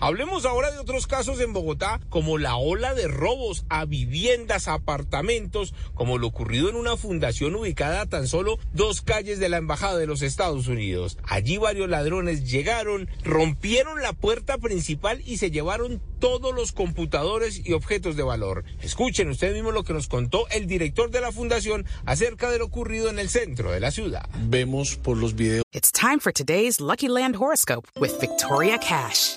Hablemos ahora de otros casos en Bogotá, como la ola de robos a viviendas, apartamentos, como lo ocurrido en una fundación ubicada a tan solo dos calles de la Embajada de los Estados Unidos. Allí varios ladrones llegaron, rompieron la puerta principal y se llevaron todos los computadores y objetos de valor. Escuchen ustedes mismos lo que nos contó el director de la fundación acerca de lo ocurrido en el centro de la ciudad. Vemos por los videos. It's time for today's Lucky Land horoscope with Victoria Cash.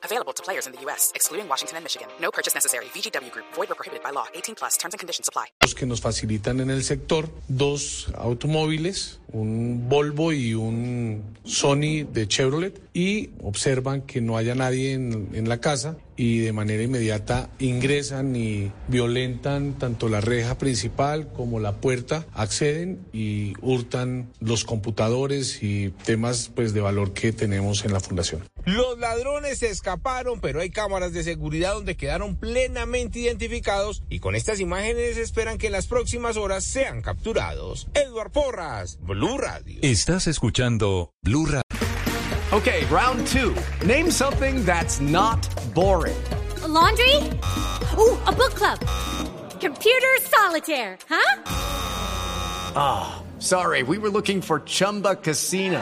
Available to players in the U.S., excluding Washington and Michigan. No purchase necessary. VGW Group. Void or prohibited by law. 18 plus. Terms and conditions apply. Los que nos facilitan en el sector dos automóviles, un Volvo y un Sony de Chevrolet, y observan que no haya nadie en, en la casa y de manera inmediata ingresan y violentan tanto la reja principal como la puerta, acceden y hurtan los computadores y temas pues de valor que tenemos en la fundación. Los ladrones se escaparon, pero hay cámaras de seguridad donde quedaron plenamente identificados y con estas imágenes esperan que en las próximas horas sean capturados. Edward Porras, Blue Radio. Estás escuchando Blue Radio. Okay, round two. Name something that's not boring. A laundry? Ooh, a book club. Computer solitaire, huh? Ah, oh, sorry, we were looking for Chumba Casino.